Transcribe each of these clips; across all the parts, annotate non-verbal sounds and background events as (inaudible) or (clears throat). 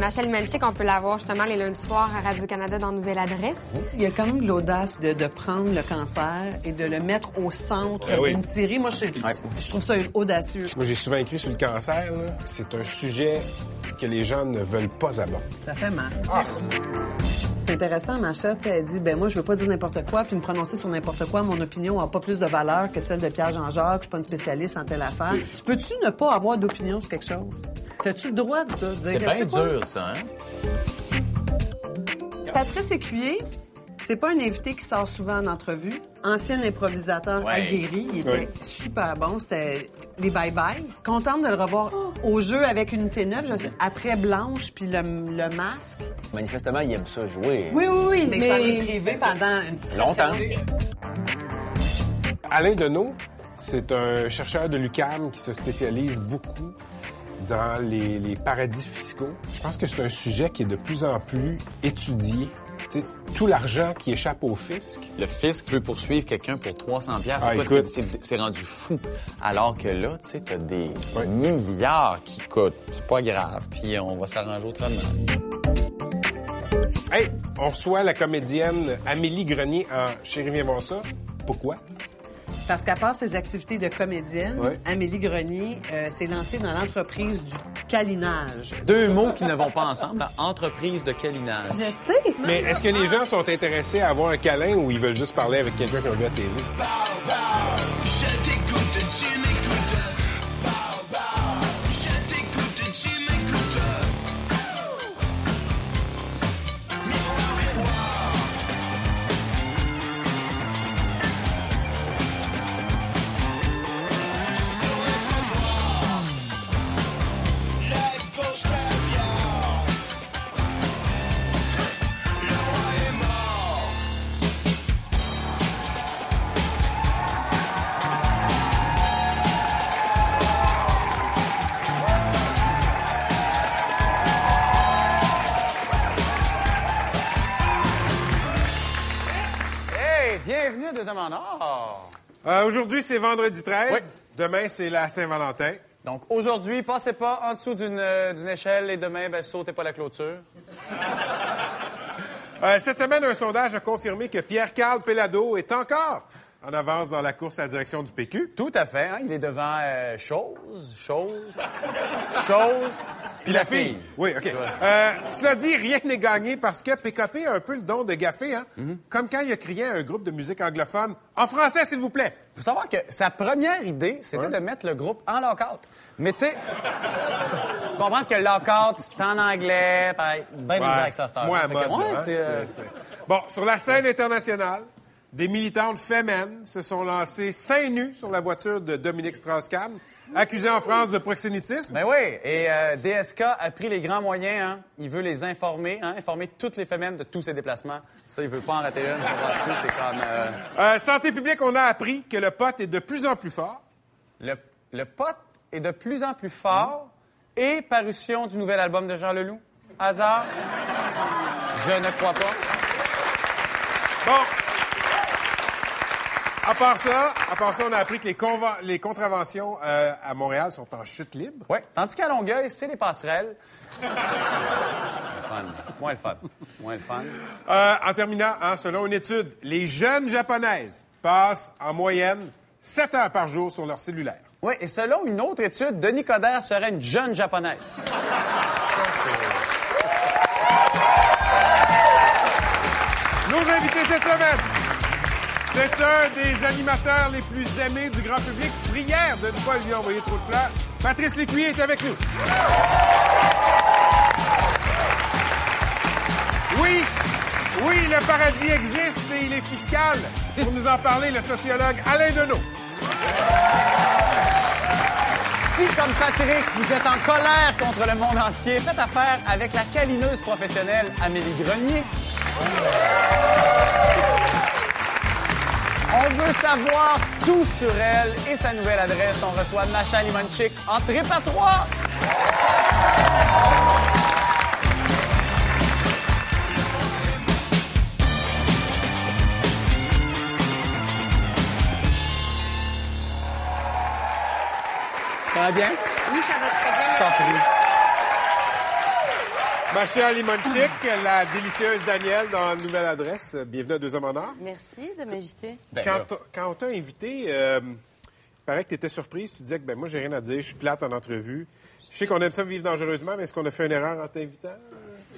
Machel Menchik, on peut la voir justement les lundis soirs à Radio-Canada dans Nouvelle Adresse. Il y a quand même l'audace de, de prendre le cancer et de le mettre au centre oui. d'une série. Moi, je, je trouve ça audacieux. Moi, j'ai souvent écrit sur le cancer. là. C'est un sujet que les gens ne veulent pas aborder. Ça fait mal. C'est intéressant, Macha, tu sais, elle dit, ben moi, je veux pas dire n'importe quoi, puis me prononcer sur n'importe quoi. Mon opinion a pas plus de valeur que celle de Pierre-Jean-Jacques. Je suis pas une spécialiste en telle affaire. Tu peux-tu ne pas avoir d'opinion sur quelque chose? T'as-tu le droit de ça? de dire C'est que, bien dur, ça, hein? Patrice Écuyer, c'est pas un invité qui sort souvent en entrevue. Ancien improvisateur Ouais. aguerri, il était Ouais. super bon. C'était les bye-bye. Contente de le revoir au jeu avec Unité 9, je sais, après Blanche puis le, le masque. Manifestement, il aime ça jouer. Oui, oui, oui. Mais, ça est privé pendant une... Longtemps. Alain Deneau, c'est un chercheur de l'UCAM qui se spécialise beaucoup dans les, les paradis fiscaux. Je pense que c'est un sujet qui est de plus en plus étudié. Tout l'argent qui échappe au fisc, Le fisc peut poursuivre quelqu'un pour 300 pièces. Ah, c'est rendu fou. Alors que là, tu sais, t'as des milliards qui coûtent. C'est pas grave. Puis on va s'arranger autrement. Hey, on reçoit la comédienne Amélie Grenier en Chérie, viens voir ça. Pourquoi? Parce qu'à part ses activités de comédienne, Ouais. Amélie Grenier euh, s'est lancée dans l'entreprise du câlinage. Deux mots qui ne vont pas ensemble. Entreprise de câlinage. Je sais. Mais est-ce que les gens sont intéressés à avoir un câlin ou ils veulent juste parler avec quelqu'un qui a vu à la télé? Euh, Aujourd'hui, c'est vendredi 13. Oui. Demain, c'est la Saint-Valentin. Donc aujourd'hui, passez pas en dessous d'une euh, échelle et demain, ben, sautez pas la clôture. (laughs) Euh, cette semaine, un sondage a confirmé que Pierre-Carl Pellado est encore en avance dans la course à la direction du PQ. Tout à fait. hein, Il est devant euh, chose, chose, chose, puis la fille. Oui, OK. Euh, cela dit, rien n'est gagné parce que PKP a un peu le don de gaffer, hein? Mhm. Comme quand il a crié à un groupe de musique anglophone. En français, s'il vous plaît. faut savoir que sa première idée, c'était Ouais. de mettre le groupe en lockout. Mais tu sais, comprendre que lockout, c'est en anglais, pareil, ben des accents c'est moins à mode. Ouais, là, hein? euh, Bon, sur la scène internationale, des militantes féminines se sont lancées seins nus sur la voiture de Dominique Strauss-Kahn, accusée en France de proxénétisme. Ben oui, et euh, DSK a pris les grands moyens. Hein. Il veut les informer, hein, informer toutes les femmes de tous ses déplacements. Ça, il veut pas en rater une. C'est comme euh, Euh, santé publique, on a appris que le pot est de plus en plus fort. le, le pote est de plus en plus fort et parution du nouvel album de Jean Leloup. Hasard? Je ne crois pas. Bon. À part ça, à part ça, on a appris que les, les contraventions euh, à Montréal sont en chute libre. Oui. Tandis qu'à Longueuil, c'est les passerelles. C'est moins le fun. Moins le fun. Euh, en terminant, hein, selon une étude, les jeunes japonaises passent en moyenne 7 heures par jour sur leur cellulaire. Oui, et selon une autre étude, Denis Coderre serait une jeune japonaise. Nos invités cette semaine, c'est un des animateurs les plus aimés du grand public. Prière de ne pas lui envoyer trop de fleurs. Patrice Lécuyer est avec nous. Oui, oui, le paradis existe et il est fiscal. Pour nous en parler, le sociologue Alain Deneau. Si, comme Patrick, vous êtes en colère contre le monde entier, faites affaire avec la câlineuse professionnelle Amélie Grenier. On veut savoir tout sur elle et sa nouvelle adresse. On reçoit Macha Limonchik en trip à trois. Ça va bien? Oui, ça va très bien. Ma chère Limonchick, la délicieuse Danielle dans Nouvelle Adresse. Bienvenue à Deux Hommes en Or. Merci de m'inviter. Ben, Quand, on- quand on t'a invité, euh, il paraît que tu étais surprise. Tu disais que ben, moi, j'ai rien à dire, je suis plate en entrevue. Je sais qu'on aime ça vivre dangereusement, mais est-ce qu'on a fait une erreur en t'invitant?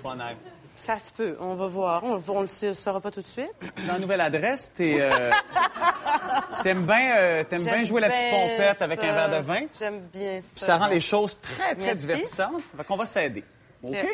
sois honnête. Ça se peut. On va voir. On, on le sa- saura pas tout de suite. Dans la nouvelle adresse, t'es, euh, (laughs) t'aimes bien, euh, t'aimes bien J'aime jouer la petite pompette avec un verre de vin. J'aime bien ça. Puis ça rend les choses très, très Merci. divertissantes. Fait qu'on va s'aider. OK?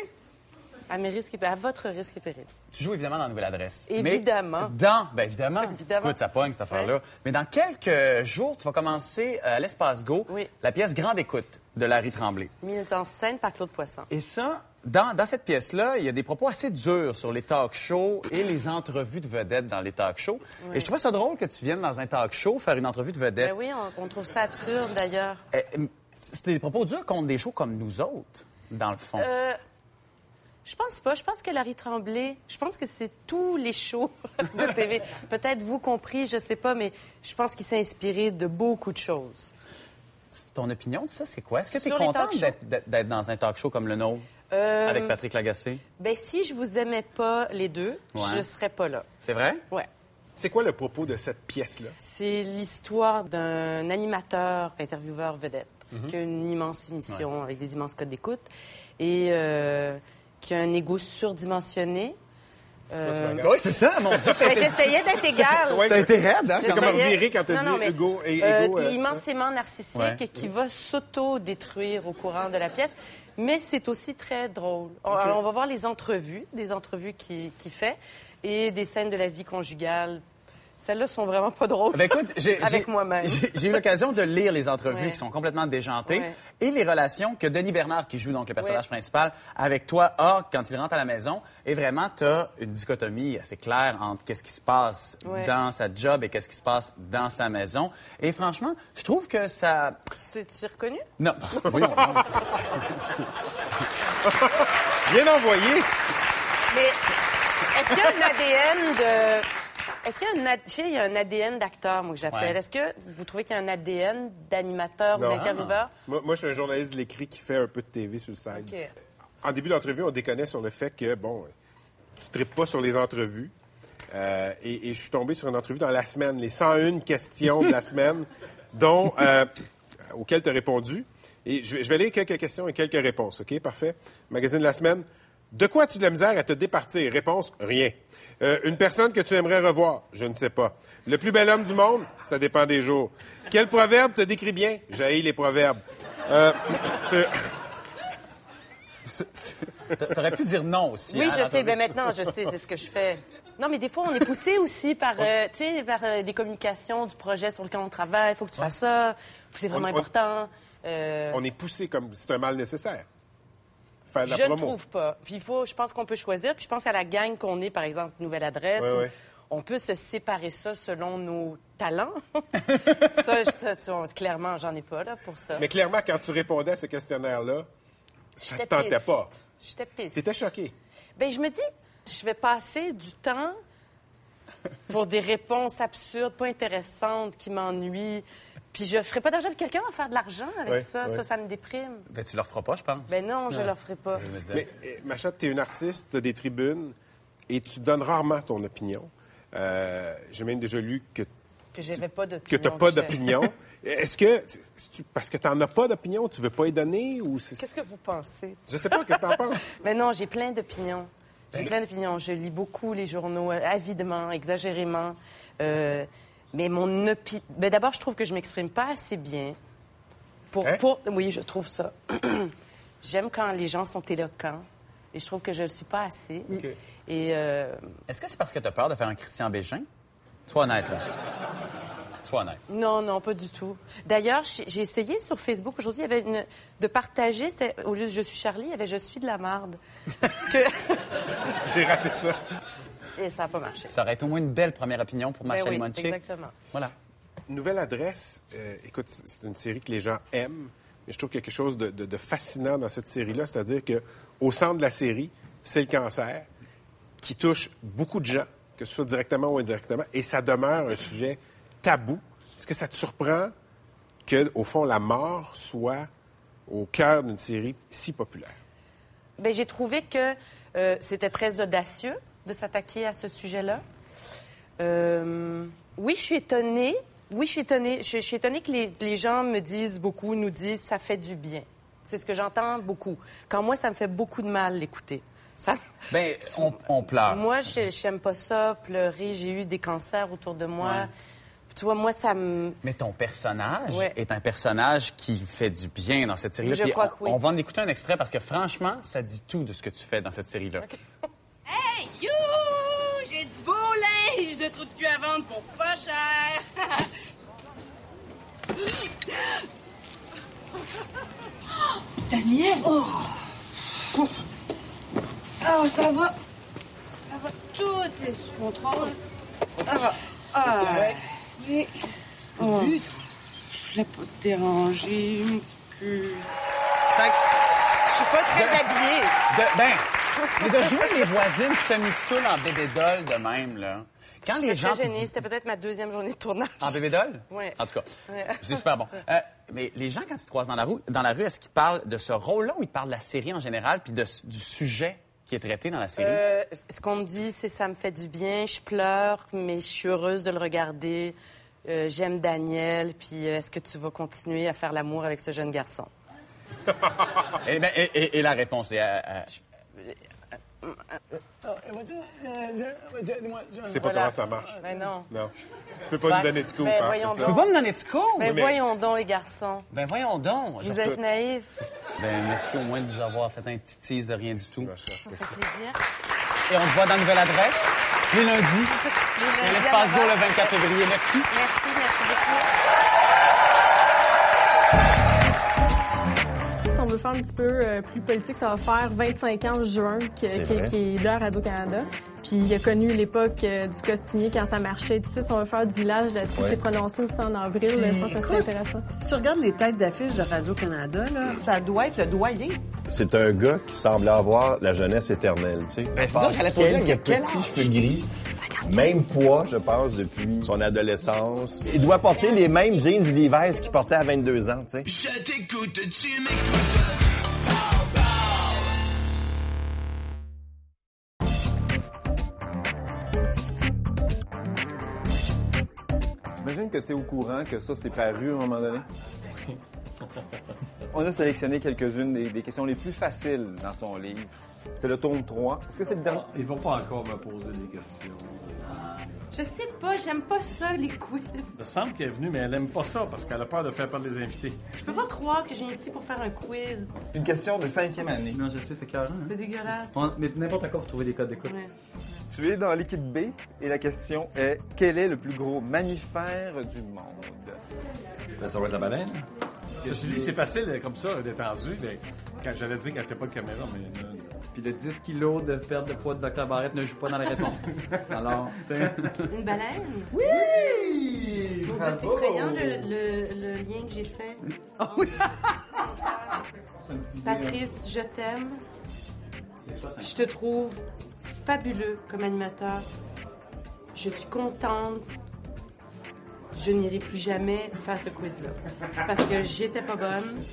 À, mes risques et- à votre risque et péril. Tu joues évidemment dans la nouvelle adresse. Évidemment. Mais dans, ben évidemment. Évidemment. Écoute, ça pogne cette affaire-là. Mais dans quelques jours, tu vas commencer euh, à l'Espace Go, Oui. la pièce Grande Écoute de Larry Tremblay. Mise en scène par Claude Poisson. Et ça, dans, dans cette pièce-là, il y a des propos assez durs sur les talk shows et les entrevues de vedettes dans les talk shows. Et je trouvais ça drôle que tu viennes dans un talk show faire une entrevue de vedette. Ben oui, on, on trouve ça absurde d'ailleurs. Euh, C'était des propos durs contre des shows comme nous autres, dans le fond. Euh, je pense pas. Je pense que Larry Tremblay, je pense que c'est tous les shows (laughs) de TV. Peut-être vous compris, je sais pas, mais je pense qu'il s'est inspiré de beaucoup de choses. Ton opinion de ça, c'est quoi? Est-ce que tu es contente d'être- dans un talk show comme le nôtre, Euh, avec Patrick Lagacé? Ben si je vous aimais pas les deux, Ouais. je serais pas là. C'est vrai? Ouais. C'est quoi le propos de cette pièce-là? C'est l'histoire d'un animateur, intervieweur vedette, qui a une immense émission avec des immenses codes d'écoute et euh, qui a un ego surdimensionné. Euh, Oui, c'est ça, mon Dieu. Ça ben, été, J'essayais d'être égale. Ouais, ça a été raide, hein? C'est comme J'essayais- revirer quand t'as Non, dit Hugo et euh, Ego, euh, immensément narcissique Ouais. et qui va s'auto-détruire au courant de la pièce. Mais c'est aussi très drôle. On- Alors, on va voir les entrevues, des entrevues qu'il qui fait et des scènes de la vie conjugale. Celles-là sont vraiment pas drôles. Ben, écoute, j'ai, (laughs) Avec moi-même. J'ai, eu l'occasion de lire les entrevues Ouais. qui sont complètement déjantées Ouais. et les relations que Denis Bernard, qui joue donc le personnage Ouais. principal, avec toi, a quand il rentre à la maison. Et vraiment, tu as une dichotomie assez claire entre qu'est-ce qui se passe dans sa job et qu'est-ce qui se passe dans sa maison. Et franchement, je trouve que ça... Tu t'es reconnu? Non, (laughs) voyons, non. Bien envoyé! Mais est-ce qu'il y a un ADN de. Est-ce qu'il y a un, ad- y a un ADN d'acteur, moi, que j'appelle? Ouais. Est-ce que vous trouvez qu'il y a un ADN d'animateur ou d'intervieweur? Moi, moi, je suis un journaliste de l'écrit qui fait un peu de TV sur le site. En début d'entrevue, on déconnait sur le fait que, bon, tu ne tripes pas sur les entrevues. Euh, et, et je suis tombé sur une entrevue dans la semaine, les 101 questions de la (laughs) semaine, dont, euh, auxquelles tu as répondu. Et je, vais- je vais lire quelques questions et quelques réponses, OK? Parfait. Magazine de la semaine. De quoi as-tu de la misère à te départir? Réponse, rien. Euh, une personne que tu aimerais revoir? Je ne sais pas. Le plus bel homme du monde? Ça dépend des jours. Quel proverbe te décrit bien? J'haïs les proverbes. Euh, tu- T'aurais pu dire non aussi. Oui, hein, je sais. Ben maintenant, je sais, c'est ce que je fais. Non, mais des fois, on est poussé aussi par, euh, tu sais, par euh, des communications du projet sur lequel on travaille. Il faut que tu fasses ça. C'est vraiment On- on- important. Euh, on est poussé comme c'est un mal nécessaire. Faire de la je ne trouve pas. Puis il faut, je pense qu'on peut choisir. Puis je pense à la gang qu'on est, par exemple, Nouvelle Adresse. Ouais, où ouais. On peut se séparer ça selon nos talents. (laughs) ça, je- tu clairement, j'en ai pas là pour ça. Mais clairement, quand tu répondais à ce questionnaire-là, ça ne te tentait piste. pas. J'étais piste. T'étais choqué. Ben, je me dis, je vais passer du temps pour des réponses absurdes, pas intéressantes, qui m'ennuient. Puis je ferai pas d'argent. Puis quelqu'un va faire de l'argent avec ça. Ça, ça me déprime. Ben, tu leur feras pas, je pense. Ben non, je leur ferai pas. Mais, euh, Macha, tu es une artiste, tu as des tribunes et tu donnes rarement ton opinion. Euh, J'ai même déjà lu que, Que j'avais pas que d'opinion. tu n'as pas d'opinion. Est-ce que, parce que tu n'en as pas d'opinion, tu veux pas y donner ou c'est... Qu'est-ce que vous pensez? Je sais pas, qu'est-ce que tu en penses? Mais (laughs) non, j'ai plein d'opinions. J'ai plein d'opinions. Je lis beaucoup les journaux, euh, avidement, exagérément. Euh, mais mon opinion... Ben, D'abord, je trouve que je m'exprime pas assez bien. Pour, Hein? pour... Oui, je trouve ça. (clears throat) J'aime quand les gens sont éloquents. Et je trouve que je ne le suis pas assez. Et euh, Est-ce que c'est parce que tu as peur de faire un Christian Bégin? Sois honnête, là. Sois honnête. non, non, pas du tout. D'ailleurs, j'ai essayé sur Facebook aujourd'hui une- de partager, au lieu de Je suis Charlie, il y avait Je suis de la marde. que... (laughs) J'ai raté ça. Et ça n'a pas marché. Ça aurait été au moins une belle première opinion pour Ben oui, Monchick. exactement. Voilà. Nouvelle adresse, euh, écoute, c'est une série que les gens aiment, mais je trouve qu'il y a quelque chose de, de- de fascinant dans cette série-là, c'est-à-dire que au centre de la série, c'est le cancer qui touche beaucoup de gens, que ce soit directement ou indirectement, et ça demeure un sujet tabou. Est-ce que ça te surprend que, au fond, la mort soit au cœur d'une série si populaire? ben, j'ai trouvé que euh, c'était très audacieux de s'attaquer à ce sujet-là. Euh, oui, je suis étonnée. Oui, je suis étonnée. Je, je suis étonnée que les, les gens me disent beaucoup, nous disent, ça fait du bien. C'est ce que j'entends beaucoup. Quand moi, ça me fait beaucoup de mal l'écouter. Ça... (laughs) Ben, on, on pleure. Moi, je j'aime pas ça, pleurer. J'ai eu des cancers autour de moi. Ouais. Tu vois, moi, ça me... Mais ton personnage Ouais. est un personnage qui fait du bien dans cette série-là. Je Puis crois on, que oui. on va en écouter un extrait parce que franchement, ça dit tout de ce que tu fais dans cette série-là. Hey, you! J'ai du beau linge de trou de cul à vendre pour pas cher. (laughs) Daniel! Oh. Ah, ça va. Ça va. Tout est sous contrôle. Ça va. Ah, oui. Oh. Je voulais pas te déranger. Je m'excuse. Fait que Je suis pas très habillée. de- ben, mais de jouer les voisines semi-saules en bébé doll de même, là. Quand les gens... gênée. C'était peut-être ma deuxième journée de tournage. En bébé doll? Ouais. En tout cas, Ouais. c'est super bon. Euh, mais les gens, quand ils te croisent dans la rue, dans la rue est-ce qu'ils te parlent de ce rôle-là ou ils te parlent de la série en général puis de, du sujet qui est traité dans la série? Euh, ce qu'on me dit, c'est ça me fait du bien. Je pleure, mais je suis heureuse de le regarder. Euh, J'aime Daniel. Puis est-ce que tu vas continuer à faire l'amour avec ce jeune garçon? Et, ben, et- et- et la réponse est... euh, C'est pas Voilà. comment ça marche. Ben non. Non. Tu peux pas Ben, nous donner de coups, ben, hein, voyons c'est Tu peux pas me donner de coups? Ben mais- voyons donc, les garçons. Ben voyons donc. Vous êtes naïfs. Ben merci au moins de nous avoir fait un petit tease de rien du tout. Ma chère. Ça fait plaisir. Et on te voit dans la nouvelle adresse, les lundis, (laughs) Les à l'espace Go le Laval. 24 février. Merci. Merci, merci beaucoup. Faire un petit peu euh, plus politique, ça va faire 25 ans en juin qui, est là à Radio-Canada. Puis il a connu l'époque euh, du costumier quand ça marchait. Tu sais, si on veut faire du village là-dessus, Ouais. c'est prononcé aussi en avril. là, je pense que ça serait intéressant. Si tu regardes les têtes d'affiche de Radio-Canada, là, ça doit être le doyen. C'est un gars qui semble avoir la jeunesse éternelle, tu sais. Ben, c'est ça, j'allais poser Quelques question. petits cheveux gris. Même poids, je pense, depuis son adolescence. Il doit porter les mêmes jeans Levi's qu'il portait à 22 ans, tu sais. Je t'écoute, tu m'écoutes. J'imagine que tu es au courant que ça, c'est paru à un moment donné. (laughs) On a sélectionné quelques-unes des, des questions les plus faciles dans son livre. C'est le tome 3. Est-ce que c'est le dernier? Ils vont pas encore me poser des questions. Je sais pas, j'aime pas ça, les quiz. Il me semble qu'elle est venue, mais elle aime pas ça parce qu'elle a peur de faire perdre les invités. Je peux pas croire que je viens ici pour faire un quiz. Une question de cinquième année. Non, je sais, c'est carré. C'est dégueulasse. Mais n'importe quoi pour trouver des codes d'écoute. Ouais. Tu es dans l'équipe B et la question est quel est le plus gros mammifère du monde? Ben, ça va être la baleine. Je me suis dit, c'est facile euh, comme ça, détendu, mais quand j'allais dire qu'elle fait pas de caméra, mais euh, Puis le 10 kilos de perte de poids de Dr. Barrett ne joue pas dans les réponses. (laughs) Alors, tu sais. Une baleine? Oui! C'est effrayant le, le- le lien que j'ai fait. (laughs) Patrice, je t'aime. Je te trouve fabuleux comme animateur. Je suis contente. Je n'irai plus jamais faire ce quiz-là. Parce que j'étais pas bonne.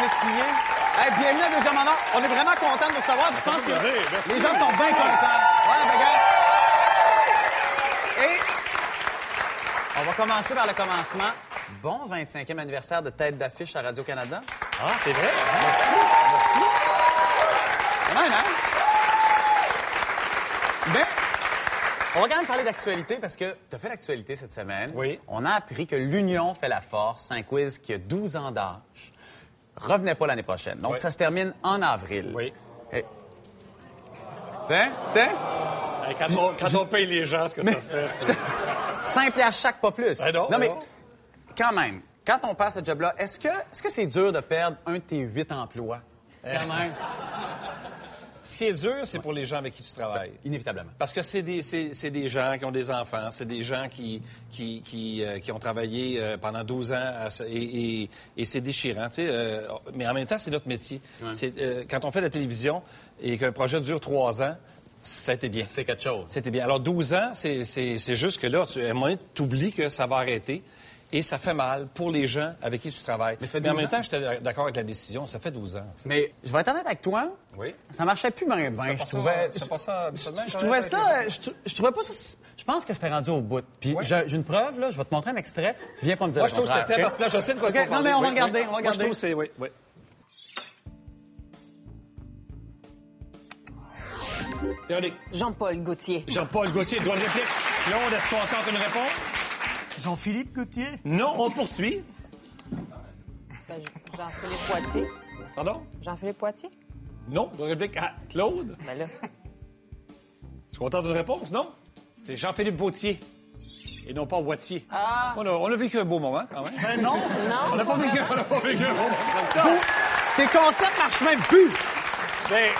Lécuyer. Hey, bienvenue à Deuxième. On est vraiment content de vous recevoir. Je pense que les gens sont bien contents. Ouais, ben, regarde. Et on va commencer par le commencement. Bon 25e anniversaire de tête d'affiche à Radio-Canada. Ah, c'est vrai? Merci. Merci. Même, hein? Ben, on va quand même parler d'actualité parce que tu as fait l'actualité cette semaine. Oui. On a appris que l'Union fait la force, un quiz qui a 12 ans d'âge. Revenez pas l'année prochaine. Donc, Oui. ça se termine en avril. Oui. Et- Tiens, tiens, Hey, quand, on, quand on paye les gens, ce que ça fait. c'est- 5 piastres chaque, pas plus. Ben non, mais non. quand même, quand on passe ce job-là, est-ce que est-ce que c'est dur de perdre un de tes huit emplois? Quand même. Ce qui est dur, c'est pour les gens avec qui tu travailles. Inévitablement. Parce que c'est des, des gens qui ont des enfants, c'est des gens qui, qui, qui, euh, qui ont travaillé euh, pendant 12 ans à et, et- et c'est déchirant. euh, mais en même temps, c'est notre métier. C'est, quand on fait de la télévision et qu'un projet dure trois ans, été bien. C'est quelque chose. C'était bien. Alors, 12 ans, c'est c'est- c'est juste que là, tu, à un moment donné, tu oublies que ça va arrêter. Et ça fait mal pour les gens avec qui tu travailles. Mais, en 12 même ans. temps, j'étais d'accord avec la décision. Ça fait 12 ans. Mais je vais être honnête avec toi. Oui. Ça marchait plus pas Je trouvais. pas ça Je trouvais ça. Je, trou- je trouvais pas ça. Je pense que c'était rendu au bout. Puis j'ai j'ai une preuve, là. Je vais te montrer un extrait. Tu viens pas me dire Moi, le je trouve que c'était très pertinent. Je sais de quoi OK, tu Non, mais on va Oui, regarder. oui. On va Moi, je regarder. trouve que c'est... Oui, oui. Jean-Paul Gaultier. Jean-Paul Gaultier, droit de réplique. Claude, est-ce qu'on tente une réponse? Jean-Philippe Gauthier? Non, on poursuit. Ben, Jean-Philippe Poitier. Pardon? Jean-Philippe Poitier? Non, de réplique à Claude. Ben là. Est-ce qu'on tente une réponse? Non? C'est Jean-Philippe Vautier. Et non pas Boitier. Ah! On a, on a vécu un beau moment, quand même. Ben non! On n'a pas vécu, on n'a pas vécu un beau moment comme ça. Tes concepts marchent même plus. Mais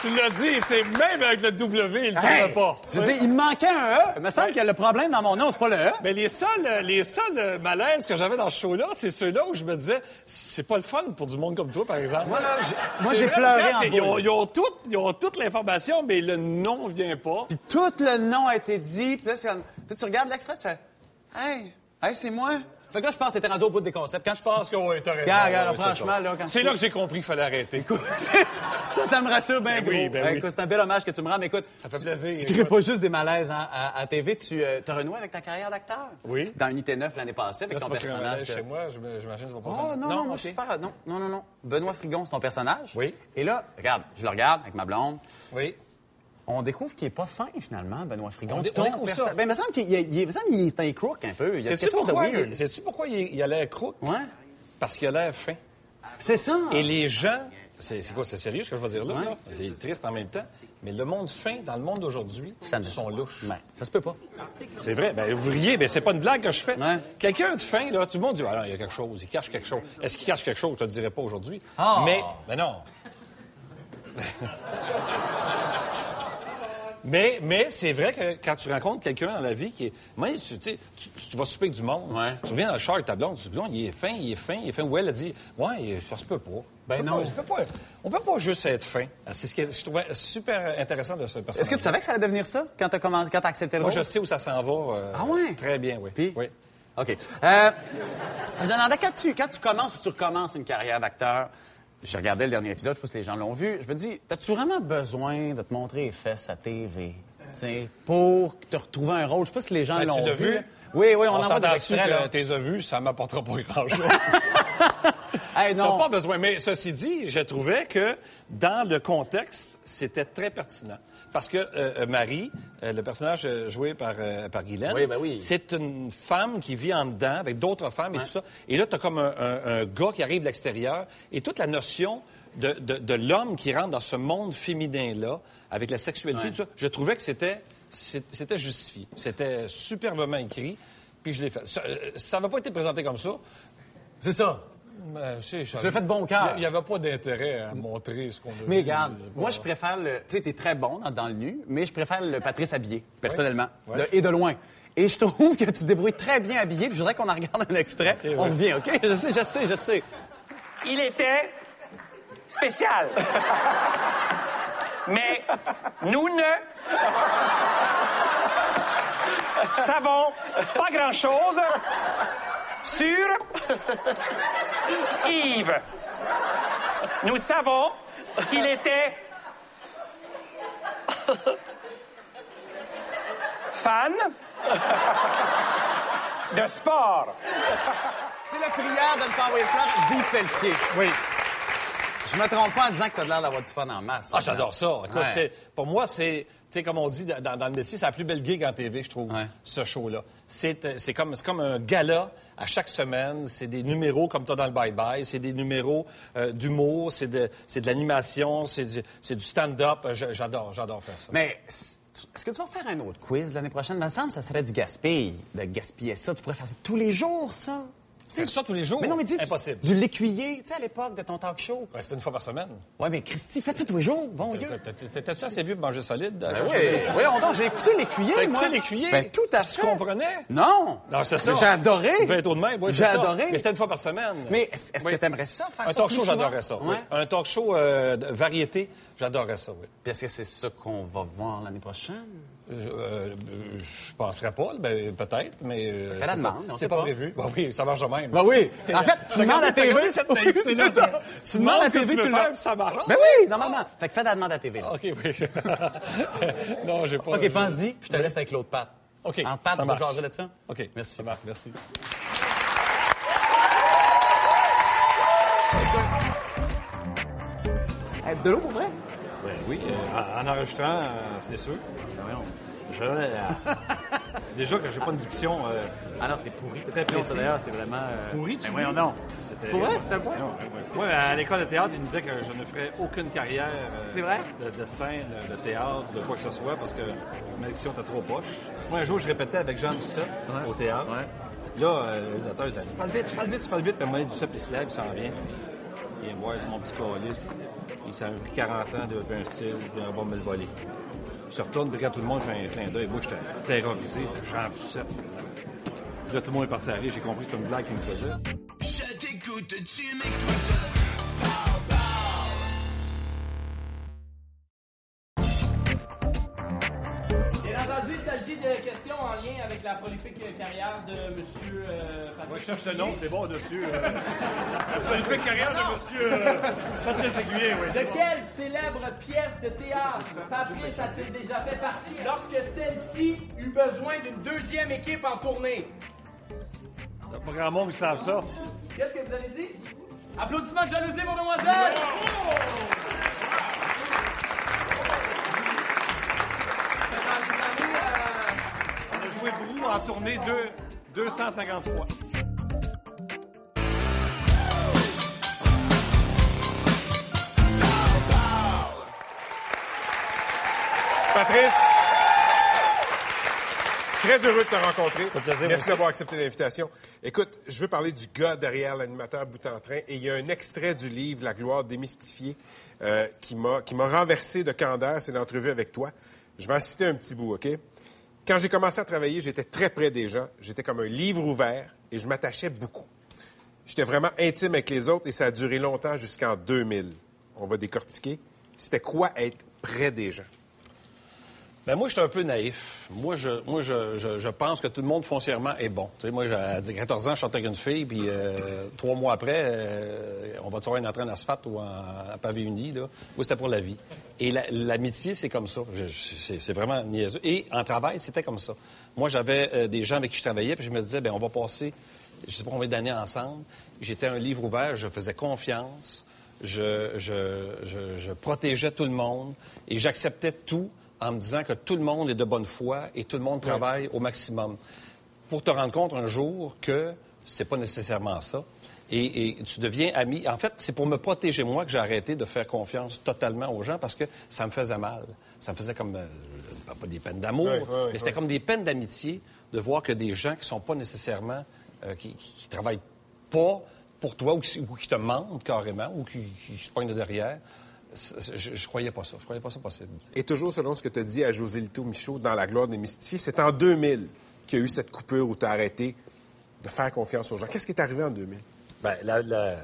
tu l'as dit, c'est même avec le W, il ne Hey! pas. Je veux dire, il me manquait un E. Il me semble que le problème dans mon nom, c'est pas le E. Mais les seuls, les seuls euh, malaises que j'avais dans ce show-là, c'est ceux-là où je me disais, c'est pas le fun pour du monde comme toi, par exemple. Moi, là, j'ai- moi, j'ai pleuré en ils ont, ils ont tout- ils ont toute l'information, mais le nom vient pas. Puis tout le nom a été dit. Puis là, comme- puis tu regardes l'extrait, tu fais Hey, hey, c'est moi. Fait que là, je pense que t'étais rendu au bout des concepts. Quand tu Je pense que oui, t'as raison. Regarde, regarde, Ouais, c'est franchement, ça. là, quand C'est tu- là que j'ai compris qu'il fallait arrêter. (laughs) ça, ça me rassure bien Ben gros. oui, ben oui. c'est un bel hommage que tu me rends. Mais écoute, Ça fait tu- plaisir, Tu écoute. crées pas juste des malaises hein, à, à TV. Tu as renoué avec ta carrière d'acteur? Oui. Dans Unité 9 l'année passée, avec Là, ton pas personnage. que- chez moi, j'imagine que c'est pas Oh ça. non, non, moi, je suis super. Non, non, non, non. Benoît Frigon, c'est ton personnage. Oui. Et là, regarde, je le regarde avec ma blonde. Oui. On découvre qu'il est pas fin, finalement, Benoît Frigon. On on ça. Ben, il me semble qu'il est un crook un peu. Sais-tu de pourquoi, il- sais-tu pourquoi il, il a l'air crook? Ouais. Parce qu'il a l'air fin. C'est ça. Et les gens, c'est quoi, c'est sérieux ce que je vais dire là? Ouais. là? C'est triste en même temps. Mais le monde fin, dans le monde d'aujourd'hui, ne- sont louches. Ben, ça se peut pas. C'est vrai. Ben, vous riez, mais c'est pas une blague que je fais. Ouais. Quelqu'un de fin, là, tout le monde dit, ah il y a quelque chose, il cache quelque chose. Est-ce qu'il cache quelque chose? Je te le dirai pas aujourd'hui. Ah. Mais, mais non. (laughs) Mais, mais c'est vrai que quand tu rencontres quelqu'un dans la vie qui est. Moi, tu, tu, tu, tu vas souper avec du monde. Ouais. Tu reviens dans le char avec ta blonde, tu dis, il est fin, il est fin, il est fin. Ou elle a dit, ouais, ça se peut pas. Ben non. pas- peut pas- on peut pas juste être fin. C'est ce que je trouvais super intéressant de ce personnage. Est-ce que tu savais que ça allait devenir ça quand commencé, quand t'as accepté le Moi, rôle? je sais où ça s'en va. euh, Ah ouais? Très bien, oui. Puis? Oui. OK. Euh, je me demandais, quand tu, quand tu commences ou tu recommences une carrière d'acteur, je regardais le dernier épisode, je sais pas si les gens l'ont vu, je me dis, as-tu vraiment besoin de te montrer les fesses à TV tu sais, pour te retrouver un rôle? Je sais pas si les gens Ben, l'ont vu. vu? Oui, oui, on, On envoie des s'entend extraits. là. ça m'apportera pas grand-chose. (laughs) Hey, non. pas besoin. Mais ceci dit, je trouvais que dans le contexte, c'était très pertinent. Parce que euh, euh, Marie, euh, le personnage joué par, euh, par Guylaine, Oui, ben oui. c'est une femme qui vit en dedans avec d'autres femmes et tout ça. Et là, tu as comme un, un- un gars qui arrive de l'extérieur et toute la notion de, de- de l'homme qui rentre dans ce monde féminin-là, avec la sexualité, Ouais. tout ça, je trouvais que c'était c'était justifié. C'était superbement écrit, puis je l'ai fait. Ça n'a pas été présenté comme ça. C'est ça. Ben, Je l'ai fait de bon cœur. Il n'y avait pas d'intérêt à montrer ce qu'on a Mais vu. regarde, pas- moi, je préfère le. Tu sais, t'es très bon dans, dans le nu, mais je préfère le Patrice habillé, personnellement. Ouais. De- et de loin. Et je trouve que tu te débrouilles très bien habillé, puis je voudrais qu'on en regarde un extrait. ouais. On revient, OK? Je sais, je sais, je sais. Il était spécial. Mais nous ne savons pas grand-chose sur (laughs) Yves. Nous savons qu'il était fan de sport. C'est la prière de ne pas envoyer Pelletier. Oui. Je me trompe pas en disant que t'as l'air d'avoir du fun en masse. Ah, j'adore ça. Écoute, Ouais. pour moi, c'est, tu sais, comme on dit dans, dans le métier, c'est la plus belle gig en TV, je trouve, Ouais. ce show-là. C'est, euh, comme, comme un gala à chaque semaine. C'est des numéros comme toi dans le Bye Bye. C'est des numéros euh, d'humour. C'est de, de l'animation. C'est du, c'est du stand-up. J'adore, j'adore faire ça. Mais est-ce que tu vas faire un autre quiz l'année prochaine? Me semble que ça serait du gaspille, de gaspiller ça. Tu pourrais faire ça tous les jours, ça? Faire ça tous les jours? Mais non, mais dis, tu- Impossible. Du l'écuyer, tu sais, à l'époque de ton talk show. Ouais, C'était une fois par semaine. Ouais, mais Christy, fais ça tous les jours? Bon Dieu. T'étais-tu assez vieux pour manger solide? Ben oui, voyons donc, j'ai écouté l'écuyer, T'as moi. écouté l'écuyer? Ben, tout à Tu fait. comprenais? Non. Non, c'est ça. J'ai adoré. Tu fais un tour de même, oui, J'ai adoré. Mais c'était une fois par semaine. Mais est-ce Oui. que t'aimerais ça, faire Un ça talk plus show, j'adorerais ça. oui. Un talk show euh, de variété, j'adorerais ça, oui. Puis est-ce que c'est ça qu'on va voir l'année prochaine? Je, euh, je penserais pas, ben, peut-être, mais. euh, Fais la demande, pas- on C'est pas, pas. prévu. Ben oui, ça marche de même. Ben oui. En fait, tu demandes à TV. cette naïveté-là, C'est ça. Tu demandes à ce que TV, tu tu veux le puis ça marche. Ben oui, normalement. Fait que fais la demande à TV. là. OK, oui. (laughs) non, j'ai pas. OK, pense-y, puis je te laisse avec l'autre patte. OK, En patte, ça tu marche. jaser là-dessus? OK, merci. Ça marche, merci. De l'eau pour vrai? Oui, euh, en, en enregistrant, euh, c'est sûr. Je- euh, déjà que j'ai pas une diction. Ah non, c'est pourri. Très précis. D'ailleurs, c'est vraiment. Pourri, tu ben voyons. C'était- Pour vrai, c'était un point? Oui, à l'école de théâtre, ils me disaient que je ne ferais aucune carrière C'est vrai? De, scène, de théâtre, de quoi que ce soit, parce que ma diction était trop poche. Moi, un jour, je répétais avec Jean Duceppe au théâtre. Là, le réalisateur, il disait Tu parles vite, tu parles vite, tu parles vite. Puis à un moment Duceppe, il se lève, il s'en vient. Me voir, c'est mon petit calice. Il s'est pris 40 ans de développer un style, puis on va me le voler. Je retourne, puis tout le monde fait un clin d'œil, moi, j'étais terrorisé, Duceppe. Puis là, tout le monde est parti à rire, j'ai compris que c'était une blague qu'il me faisait. Je t'écoute, tu m'écoutes. Lien avec la prolifique carrière de M. Euh, Patrick Moi, je cherche le nom, c'est bon dessus. euh. La prolifique carrière de monsieur euh, Aiguillet, oui. De quelle célèbre pièce de théâtre Patrice a-t-il déjà fait partie lorsque celle-ci eut besoin d'une deuxième équipe en tournée? Il y a pas grand monde qui savent ça. Qu'est-ce que vous avez dit? Applaudissements de jalousie pour demoiselle! On joué Brou en tournée deux, 250 fois. Patrice, très heureux de te rencontrer. plaisir, Merci d'avoir accepté l'invitation. Écoute, je veux parler du gars derrière l'animateur bout en train et il y a un extrait du livre La gloire démystifiée euh, qui m'a qui m'a renversé de candeur. C'est l'entrevue avec toi. Je vais en citer un petit bout, OK? Quand j'ai commencé à travailler, j'étais très près des gens. J'étais comme un livre ouvert et je m'attachais beaucoup. J'étais vraiment intime avec les autres et ça a duré longtemps jusqu'en 2000. On va décortiquer. C'était quoi être près des gens? Ben moi, je suis un peu naïf. Moi, je, moi je, je, pense que tout le monde foncièrement est bon. Moi, à 14 ans, je sortais avec une fille, puis euh, trois mois après, euh, on va-tu avoir une entrée en asphalte ou en, pavé uni? Moi, c'était pour la vie. Et la- l'amitié, c'est comme ça. C'est vraiment niaiseux. Et en travail, c'était comme ça. Moi, j'avais euh, des gens avec qui je travaillais, puis je me disais, ben on va passer, je sais pas combien d'années ensemble. J'étais un livre ouvert, je faisais confiance, je, je protégeais tout le monde et j'acceptais tout en me disant que tout le monde est de bonne foi et tout le monde travaille au maximum. Pour te rendre compte un jour que c'est pas nécessairement ça. Et, et tu deviens ami. En fait, c'est pour me protéger moi que j'ai arrêté de faire confiance totalement aux gens parce que ça me faisait mal. Ça me faisait comme euh, pas des peines d'amour, mais c'était comme des peines d'amitié de voir que des gens qui sont pas nécessairement euh, qui, qui, qui travaillent pas pour toi ou qui, ou qui te mentent carrément ou qui, qui se poignent de derrière. Je, je croyais pas ça. Je croyais pas ça possible. Et toujours selon ce que tu as dit à José Lito Michaud dans La gloire démystifiée, c'est en 2000 qu'il y a eu cette coupure où tu as arrêté de faire confiance aux gens. Qu'est-ce qui est arrivé en 2000? Ben, la- la-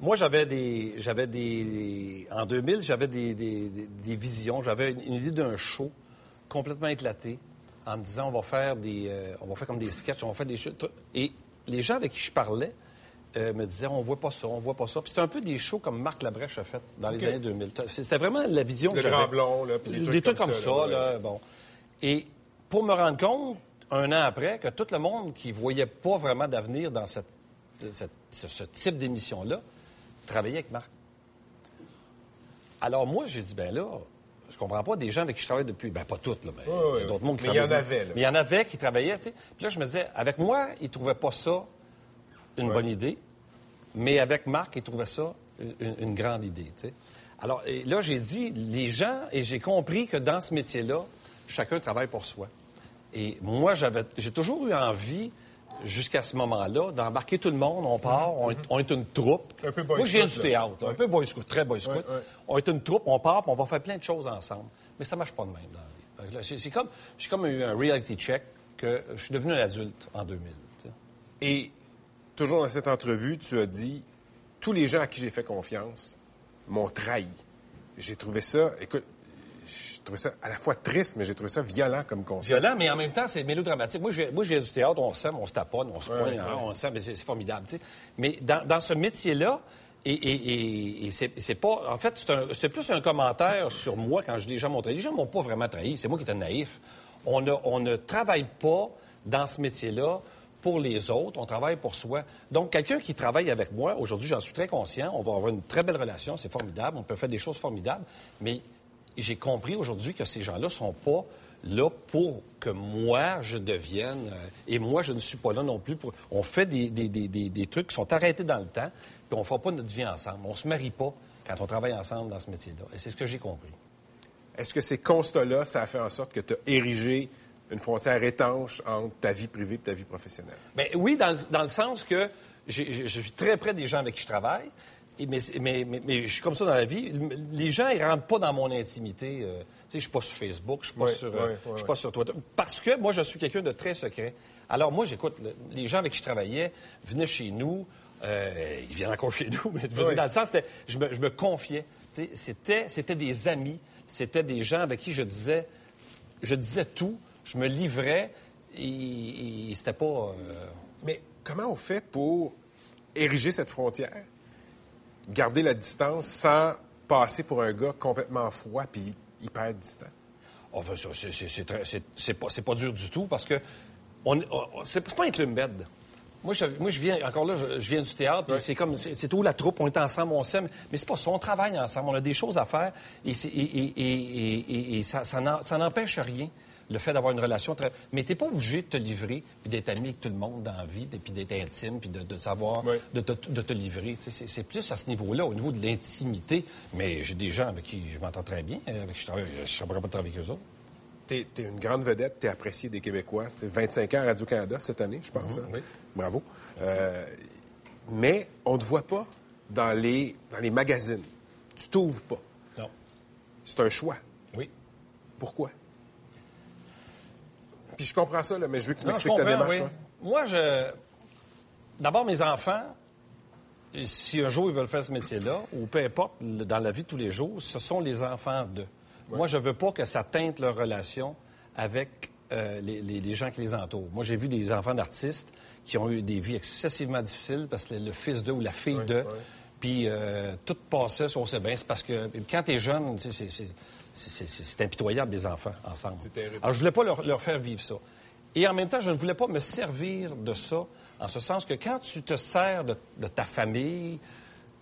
Moi, j'avais des, j'avais des, en 2000, j'avais des, des- des- des visions. J'avais une, une idée d'un show complètement éclaté en me disant on va faire des, euh, on va faire comme des sketchs, on va faire des shows. Et les gens avec qui je parlais euh, me disaient on voit pas ça, on voit pas ça. Puis c'était un peu des shows comme Marc Labrèche a fait dans les années 2000. C'était vraiment la vision Le que j'avais. Grand Blond, là, puis des trucs comme ça, là, bon. Et pour me rendre compte, un an après, que tout le monde qui voyait pas vraiment d'avenir dans cette, cette- ce, ce type d'émission-là travaillait avec Marc. Alors moi, j'ai dit, ben là, je comprends pas des gens avec qui je travaille depuis, ben pas toutes, là, mais a d'autres mondes qui mais il y en avait, là. Mais il y en avait qui travaillaient, tu sais. Puis là, je me disais, avec moi, ils trouvaient pas ça une bonne idée, mais avec Marc, ils trouvaient ça une, une grande idée. Alors et là, j'ai dit, les gens, et j'ai compris que dans ce métier-là, chacun travaille pour soi. Et moi, j'avais, j'ai toujours eu envie, jusqu'à ce moment-là, d'embarquer tout le monde, on part, on, est, on est une troupe. Un peu Boy Moi, je viens du théâtre, un peu boy scout, très boy scout. Ouais, ouais. On est une troupe, on part, puis on va faire plein de choses ensemble. Mais ça marche pas de même dans la vie. Là, C'est c'est comme, j'ai comme eu un reality check que je suis devenu un adulte en 2000. tu sais. Et toujours dans cette entrevue, tu as dit tous les gens à qui j'ai fait confiance m'ont trahi. J'ai trouvé ça, écoute, j'ai trouvé ça à la fois triste, mais j'ai trouvé ça violent comme concept. Violent, mais en même temps, c'est mélodramatique. Moi, je, viens- moi, je viens du théâtre, on s'aime, on se taponne, on se Ouais, pointe, ouais. hein, on s'aime, mais c'est formidable. Mais dans, dans ce métier-là, et, et- et- et c'est pas. En fait, c'est plus un commentaire sur moi quand je dis les gens m'ont trahi. Les gens m'ont pas vraiment trahi, c'est moi qui étais naïf. On ne, on ne travaille pas dans ce métier-là pour les autres, on travaille pour soi. Donc, quelqu'un qui travaille avec moi, aujourd'hui, j'en suis très conscient, on va avoir une très belle relation, c'est formidable, on peut faire des choses formidables, mais j'ai compris aujourd'hui que ces gens-là sont pas là pour que moi, je devienne... euh, et moi, je ne suis pas là non plus pour... On fait des, des- des- des- trucs qui sont arrêtés dans le temps, puis on ne fera pas notre vie ensemble. On se marie pas quand on travaille ensemble dans ce métier-là. Et c'est ce que j'ai compris. Est-ce que ces constats-là, ça a fait en sorte que tu as érigé une frontière étanche entre ta vie privée et ta vie professionnelle? Ben oui, dans, le- dans le sens que je suis très près des gens avec qui je travaille, et mais, mais, mais- mais je suis comme ça dans la vie. Les gens, ils rentrent pas dans mon intimité. euh, je suis pas sur Facebook, je euh, je suis ouais. pas sur Twitter, parce que moi, je suis quelqu'un de très secret. Alors moi, j'écoute, le- les gens avec qui je travaillais venaient chez nous, euh, ils viennent encore chez nous, (laughs) mais dans le sens, c'était- je me, je me confiais. C'était, c'était des amis, c'était des gens avec qui je disais, je disais tout, je me livrais, et, et c'était pas. euh, Mais comment on fait pour ériger cette frontière, garder la distance sans passer pour un gars complètement froid puis hyper distant? Ben, ça, c'est- pas, pas dur du tout parce que on, on- c'est pas un club med. Moi je, moi, je viens, encore là, je, je viens du théâtre, c'est comme, c'est tout la troupe, on est ensemble, on s'aime, mais c'est pas ça, on travaille ensemble, on a des choses à faire, et, ça, ça n'empêche rien, le fait d'avoir une relation très... Mais t'es pas obligé de te livrer, puis d'être ami avec tout le monde dans la vie, puis d'être intime, puis de, de savoir, de, te- de te livrer, c'est plus à ce niveau-là, au niveau de l'intimité, mais j'ai des gens avec qui je m'entends très bien, avec qui je travaille, je ne pas travailler avec eux autres. T'es es une grande vedette, t'es apprécié des Québécois. T'sais, 25 ans à Radio-Canada cette année, je pense. Mhm, hein? oui. Bravo. Euh, mais on ne te voit pas dans les, dans les magazines. Tu t'ouvres pas. Non. C'est un choix. Oui. Pourquoi? Puis je comprends ça, là, mais je veux que tu m'expliques ta démarche. oui. ouais. Moi, je. D'abord, mes enfants, si un jour ils veulent faire ce métier-là, ou peu importe, dans la vie de tous les jours, ce sont les enfants d'eux. Moi, je veux pas que ça teinte leur relation avec euh, les, les- les gens qui les entourent. Moi, j'ai vu des enfants d'artistes qui ont eu des vies excessivement difficiles parce que le fils d'eux ou la fille d'eux, puis euh, tout passait sur c'est bien. C'est parce que quand tu es jeune, tu sais, c'est- c'est- impitoyable, les enfants, ensemble. Alors, je voulais pas leur, leur faire vivre ça. Et en même temps, je ne voulais pas me servir de ça, en ce sens que quand tu te sers de, de ta famille,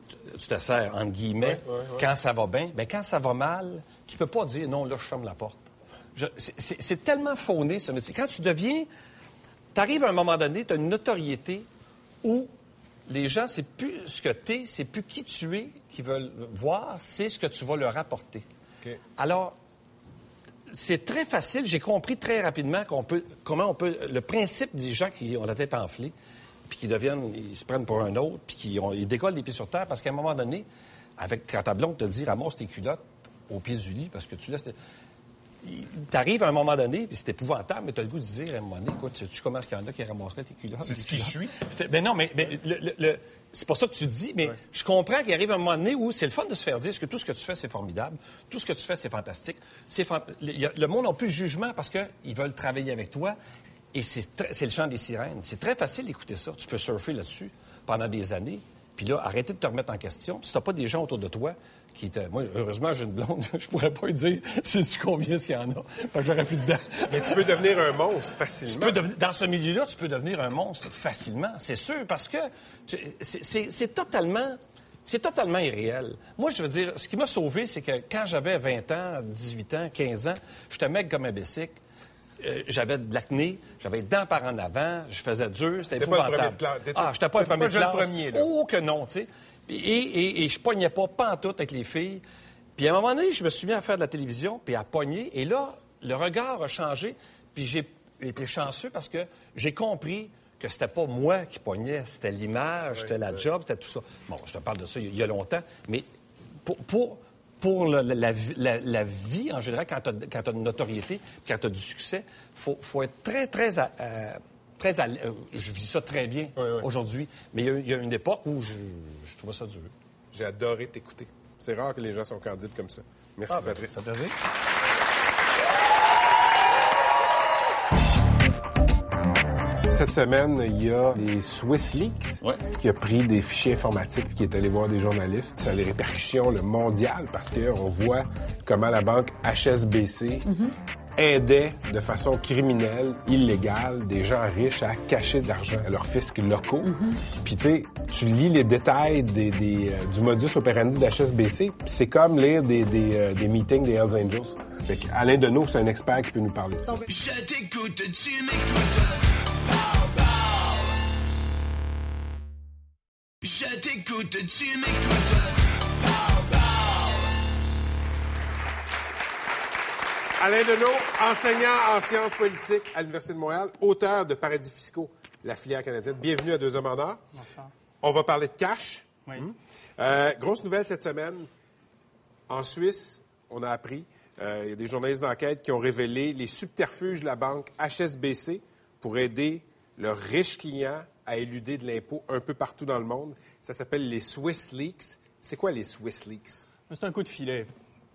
tu, tu te sers, entre guillemets, Ouais, ouais, ouais. quand ça va bien, bien, quand ça va mal, tu peux pas dire non, là, je ferme la porte. C'est- tellement fauné, ce métier. Quand tu deviens. Tu arrives à un moment donné, tu as une notoriété où les gens, c'est plus ce que tu es, c'est plus qui tu es qui veulent voir, c'est ce que tu vas leur apporter. Alors, c'est très facile. J'ai compris très rapidement comment on peut, le principe des gens qui ont la tête enflée, puis qui deviennent, ils se prennent pour un autre, puis qui ont, ils décollent les pieds sur terre, parce qu'à un moment donné, avec ta blonde te dit ramasse tes culottes au pied du lit, parce que tu laisses. tes- T'arrives à un moment donné, puis c'est épouvantable, mais tu as le goût de dire à un moment donné, écoute, sais-tu comment est-ce qu'il y en a qui ramasseraient tes culottes? Tes qui je suis? C'est- Ben non, mais, mais le- le- le- c'est pas ça que tu dis, mais je comprends qu'il arrive un moment donné où c'est le fun de se faire dire que tout ce que tu fais, c'est formidable, tout ce que tu fais, c'est fantastique. C'est fan- le, monde n'a plus de jugement parce qu'ils veulent travailler avec toi, et c'est c'est le chant des sirènes. C'est très facile d'écouter ça. Tu peux surfer là-dessus pendant des années, puis là, arrêter de te remettre en question. Si t'as pas des gens autour de toi qui te... Moi, heureusement, j'ai une blonde, (laughs) je pourrais pas lui dire (laughs) c'est tu combien s'il y en a, parce que j'aurais plus dedans. Mais tu peux devenir un monstre facilement. Tu peux devenir- dans ce milieu-là, tu peux devenir un monstre facilement, c'est sûr, parce que tu- c'est- totalement, c'est totalement irréel. Moi, je veux dire, ce qui m'a sauvé, c'est que quand j'avais 20 ans, 18 ans, 15 ans, j'étais mec comme un bessic. Euh, j'avais de l'acné, j'avais les dents par en avant, je faisais dur, c'était T'étais pas le épouvantable. premier de classe. Ah, j'étais pas le premier pas de le jeune classe. premier, là. Oh que non, tu sais. Et, et, et je pognais pas pantoute avec les filles. Puis à un moment donné, je me suis mis à faire de la télévision, puis à pogner. Et là, le regard a changé. Puis j'ai été chanceux parce que j'ai compris que c'était pas moi qui pognais, c'était l'image, c'était la job, c'était tout ça. Bon, je te parle de ça il y a longtemps, mais pour, pour, pour la, la- la- la vie en général, quand tu as, une notoriété, quand tu as du succès, il faut, faut être très, très... à- euh, très à euh, je vis ça très bien aujourd'hui, mais il y, a, il y a une époque où je, je trouvais ça dur. J'ai adoré t'écouter. C'est rare que les gens sont candides comme ça. Merci, Ah, ben, Patrice. ça. Cette semaine, il y a les Swiss Leaks qui a pris des fichiers informatiques et qui est allé voir des journalistes. Ça a des répercussions le mondial parce qu'on voit comment la banque HSBC aidait de façon criminelle, illégale, des gens riches à cacher de l'argent à leurs fiscs locaux. Puis tu sais, tu lis les détails des, des, euh, du modus operandi d'HSBC, puis c'est comme lire des, des, euh, des meetings des Hells Angels. Fait Alain Deneau, c'est un expert qui peut nous parler de ça. Je t'écoute, tu m'écoutes. Je t'écoute, tu m'écoutes. Alain Deneau, enseignant en sciences politiques à l'Université de Montréal, auteur de Paradis fiscaux, la filière canadienne. Bienvenue à Deux Hommes en Or. On va parler de cash. Oui. Hmm? Euh, grosse nouvelle cette semaine. En Suisse, on a appris, euh, il y a des journalistes d'enquête qui ont révélé les subterfuges de la banque HSBC pour aider leurs riches clients à éluder de l'impôt un peu partout dans le monde. Ça s'appelle les Swiss Leaks. C'est quoi les Swiss Leaks? C'est un coup de filet.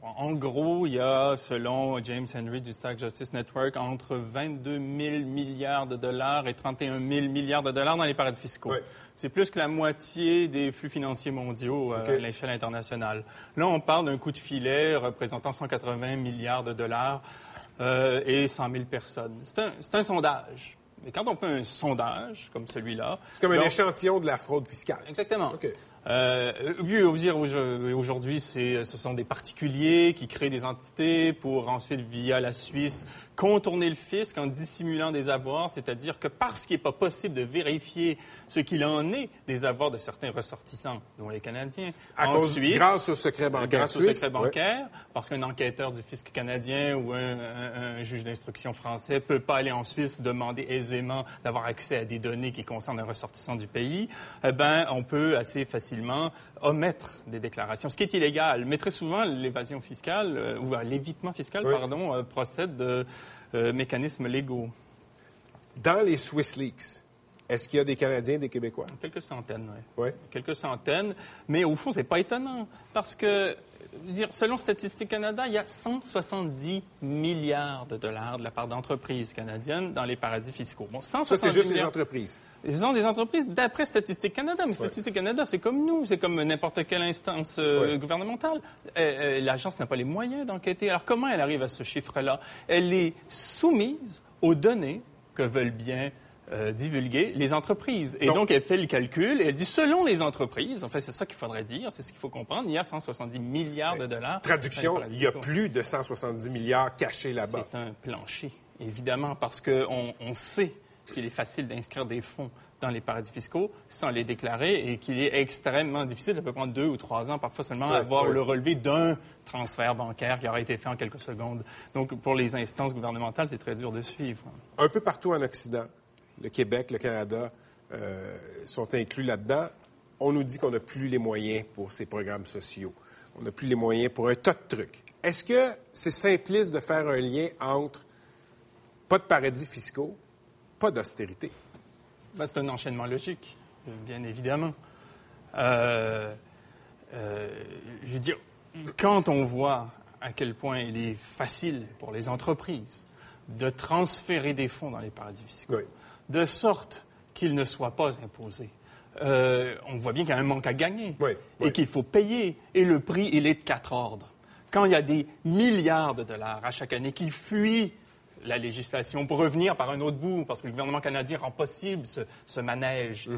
En gros, il y a, selon James Henry du Stack Justice Network, entre 22 000 milliards de dollars et 31 000 milliards de dollars dans les paradis fiscaux. C'est plus que la moitié des flux financiers mondiaux euh, à l'échelle internationale. Là, on parle d'un coup de filet représentant 180 milliards de dollars euh, et 100 000 personnes. C'est un, sondage. Mais quand on fait un sondage comme celui-là... C'est comme un échantillon de la fraude fiscale. Exactement. Euh, aujourd'hui, ce sont des particuliers qui créent des entités pour ensuite, via la Suisse, contourner le fisc en dissimulant des avoirs, c'est-à-dire que parce qu'il n'est pas possible de vérifier ce qu'il en est des avoirs de certains ressortissants, dont les Canadiens, À en cause- Suisse, grâce au secret bancaire grâce au secret bancaire, parce qu'un enquêteur du fisc canadien ou un, un- un juge d'instruction français peut pas aller en Suisse demander aisément d'avoir accès à des données qui concernent un ressortissant du pays, eh ben, on peut assez facilement omettre des déclarations, ce qui est illégal. Mais très souvent, l'évasion fiscale, euh, ou euh, l'évitement fiscal, Oui. pardon, euh, procède de mécanismes légaux. Dans les Swiss Leaks, est-ce qu'il y a des Canadiens et des Québécois? Quelques centaines, oui. Ouais. Quelques centaines. Mais au fond, c'est pas étonnant. Parce que, dire, selon Statistique Canada, il y a 170 milliards de dollars de la part d'entreprises canadiennes dans les paradis fiscaux. Bon, Ça, 170 c'est juste les milliards- entreprises. Ce sont des entreprises d'après Statistique Canada. Mais Statistique Canada, c'est comme nous. C'est comme n'importe quelle instance euh, gouvernementale. Euh, euh, L'agence n'a pas les moyens d'enquêter. Alors, comment elle arrive à ce chiffre-là? Elle est soumise aux données que veulent bien euh, divulguer les entreprises. Et Donc- donc, elle fait le calcul et elle dit, selon les entreprises, en fait, c'est ça qu'il faudrait dire, c'est ce qu'il faut comprendre, il y a 170 milliards de dollars. Traduction, il y a plus de 170 milliards cachés là-bas. C'est un plancher, évidemment, parce qu'on on sait qu'il est facile d'inscrire des fonds dans les paradis fiscaux sans les déclarer et qu'il est extrêmement difficile, ça peut prendre deux ou trois ans parfois seulement, à avoir ouais. le relevé d'un transfert bancaire qui aurait été fait en quelques secondes. Donc, pour les instances gouvernementales, c'est très dur de suivre. Un peu partout en Occident, le Québec, le Canada euh, sont inclus là-dedans. On nous dit qu'on n'a plus les moyens pour ces programmes sociaux. On n'a plus les moyens pour un tas de trucs. Est-ce que c'est simpliste de faire un lien entre pas de paradis fiscaux, pas d'austérité? Ben, c'est un enchaînement logique, bien évidemment. Euh, euh, je veux dire, quand on voit à quel point il est facile pour les entreprises de transférer des fonds dans les paradis fiscaux, de sorte qu'ils ne soient pas imposés, euh, on voit bien qu'il y a un manque à gagner et qu'il faut payer. Et le prix, il est de quatre ordres. Quand il y a des milliards de dollars à chaque année qui fuient la législation pour revenir par un autre bout, parce que le gouvernement canadien rend possible ce, ce manège.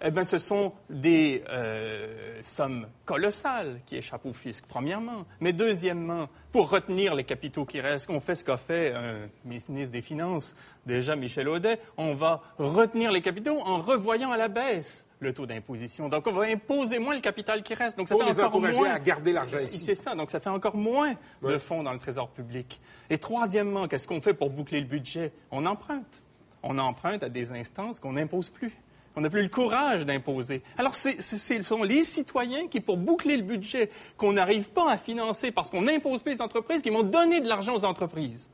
Eh bien, ce sont des euh, sommes colossales qui échappent au fisc, premièrement. Mais deuxièmement, pour retenir les capitaux qui restent, on fait ce qu'a fait un ministre des Finances, déjà Michel Audet, on va retenir les capitaux en revoyant à la baisse le taux d'imposition. Donc, on va imposer moins le capital qui reste. Donc, ça Pour fait les encore encourager moins... à garder l'argent ici. C'est ça. Donc, ça fait encore moins Ouais. de fonds dans le trésor public. Et troisièmement, qu'est-ce qu'on fait pour boucler le budget? On emprunte. On emprunte à des instances qu'on n'impose plus. On n'a plus le courage d'imposer. Alors, ce sont les citoyens qui, pour boucler le budget qu'on n'arrive pas à financer parce qu'on n'impose plus les entreprises, qui vont donner de l'argent aux entreprises.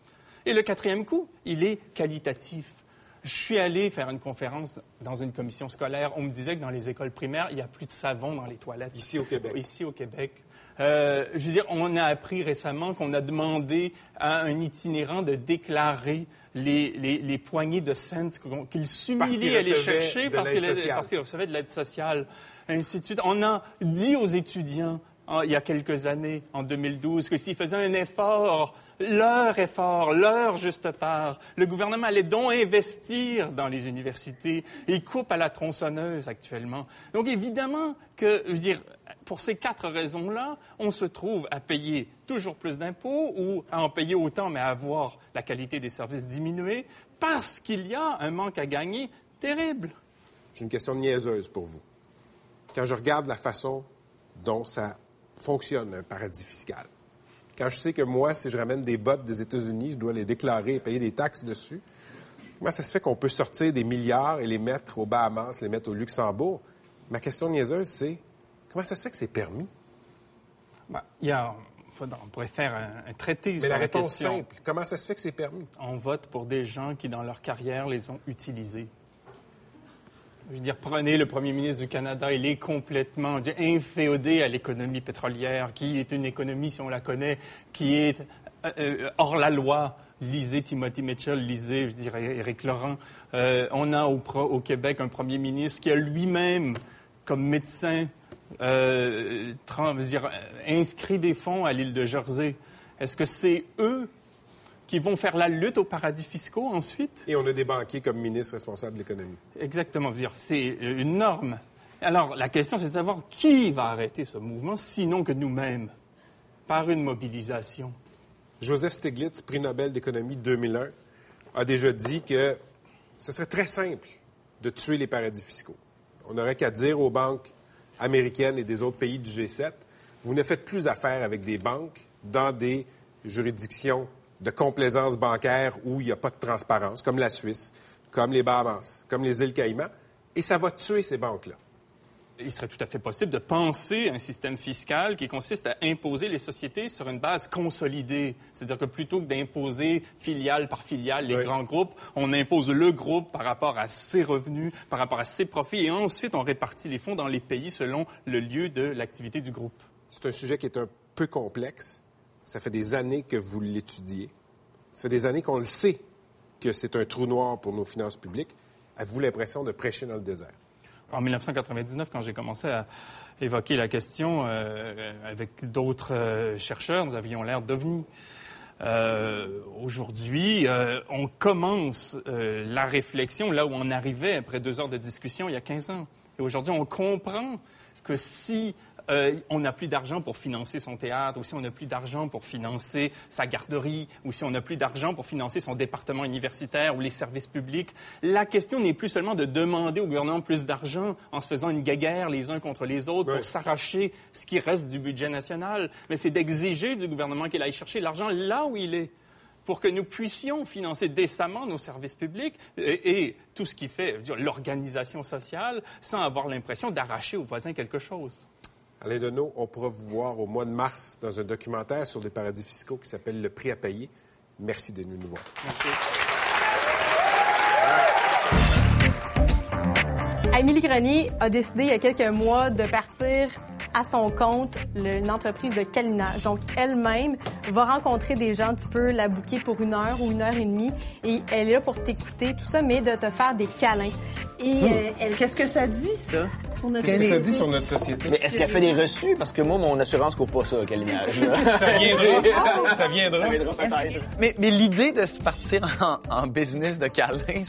Et le quatrième coup, il est qualitatif. Je suis allé faire une conférence dans une commission scolaire. On me disait que dans les écoles primaires, il n'y a plus de savon dans les toilettes. Ici au Québec. Ici au Québec. Euh, je veux dire, on a appris récemment qu'on a demandé à un itinérant de déclarer les, les, les poignées de cents qu'il s'humiliait à les chercher parce qu'il qu'il recevait de l'aide sociale, ainsi de suite. On a dit aux étudiants en- il y a quelques années, en 2012, que s'ils faisaient un effort, leur effort, leur juste part, le gouvernement allait donc investir dans les universités. Il coupe à la tronçonneuse actuellement. Donc évidemment que, je veux dire, pour ces quatre raisons-là, on se trouve à payer toujours plus d'impôts ou à en payer autant, mais à voir la qualité des services diminuer parce qu'il y a un manque à gagner terrible. J'ai une question niaiseuse pour vous. Quand je regarde la façon dont ça fonctionne, un paradis fiscal, quand je sais que moi, si je ramène des bottes des États-Unis, je dois les déclarer et payer des taxes dessus, comment ça se fait qu'on peut sortir des milliards et les mettre aux Bahamas, les mettre au Luxembourg? Ma question niaiseuse, c'est comment ça se fait que c'est permis? Il y a, on pourrait faire un, un traité Mais sur la la réponse question. simple, comment ça se fait que c'est permis? On vote pour des gens qui, dans leur carrière, les ont utilisés. Je veux dire, prenez le premier ministre du Canada, il est complètement dire, inféodé à l'économie pétrolière, qui est une économie, si on la connaît, qui est euh, euh, hors la loi? Lisez Timothy Mitchell, lisez, je dirais, Éric Laurent. Euh, on a au, au Québec un premier ministre qui a lui-même, comme médecin, euh, dire, euh, inscrit des fonds à l'île de Jersey. Est-ce que c'est eux qui vont faire la lutte aux paradis fiscaux ensuite? Et on a des banquiers comme ministres responsables de l'économie. Exactement. C'est une norme. Alors, la question, c'est de savoir qui va arrêter ce mouvement, sinon que nous-mêmes, par une mobilisation. Joseph Stiglitz, prix Nobel d'économie 2001, a déjà dit que ce serait très simple de tuer les paradis fiscaux. On n'aurait qu'à dire aux banques américaines et des autres pays du G7, vous ne faites plus affaire avec des banques dans des juridictions de complaisance bancaire où il n'y a pas de transparence, comme la Suisse, comme les Bahamas, comme les îles Caïmans, et ça va tuer ces banques-là. Il serait tout à fait possible de penser un système fiscal qui consiste à imposer les sociétés sur une base consolidée. C'est-à-dire que plutôt que d'imposer filiale par filiale les grands groupes, on impose le groupe par rapport à ses revenus, par rapport à ses profits, et ensuite on répartit les fonds dans les pays selon le lieu de l'activité du groupe. C'est un sujet qui est un peu complexe. Ça fait des années que vous l'étudiez. Ça fait des années qu'on le sait que c'est un trou noir pour nos finances publiques. Avez-vous l'impression de prêcher dans le désert? En 1999, quand j'ai commencé à évoquer la question euh, avec d'autres euh, chercheurs, nous avions l'air d'ovnis. Euh, Aujourd'hui, euh, on commence euh, la réflexion là où on arrivait après deux heures de discussion il y a 15 ans. Et aujourd'hui, on comprend que si euh, on n'a plus d'argent pour financer son théâtre, ou si on n'a plus d'argent pour financer sa garderie, ou si on n'a plus d'argent pour financer son département universitaire ou les services publics, la question n'est plus seulement de demander au gouvernement plus d'argent en se faisant une guéguerre les uns contre les autres pour s'arracher ce qui reste du budget national, mais c'est d'exiger du gouvernement qu'il aille chercher l'argent là où il est pour que nous puissions financer décemment nos services publics et, et tout ce qui fait l'organisation sociale sans avoir l'impression d'arracher aux voisins quelque chose. Alain Deneau, on pourra vous voir au mois de mars dans un documentaire sur les paradis fiscaux qui s'appelle Le prix à payer. Merci d'être venu nous voir. Amélie Grenier a décidé il y a quelques mois de partir à son compte le- une entreprise de câlinage. Donc, elle-même va rencontrer des gens. Tu peux la booker pour une heure ou une heure et demie. Et elle est là pour t'écouter, tout ça, mais de te faire des câlins. Et euh, elle... Qu'est-ce que ça dit, ça? Sur notre Qu'est-ce que ça société. dit sur notre société? Mais est-ce qu'elle fait des reçus? Parce que moi, mon assurance couvre pas ça, image. (laughs) (laughs) Ça viendra. Ça viendra. Ça viendra peut-être. Mais, mais l'idée de se partir en, en business de câlins,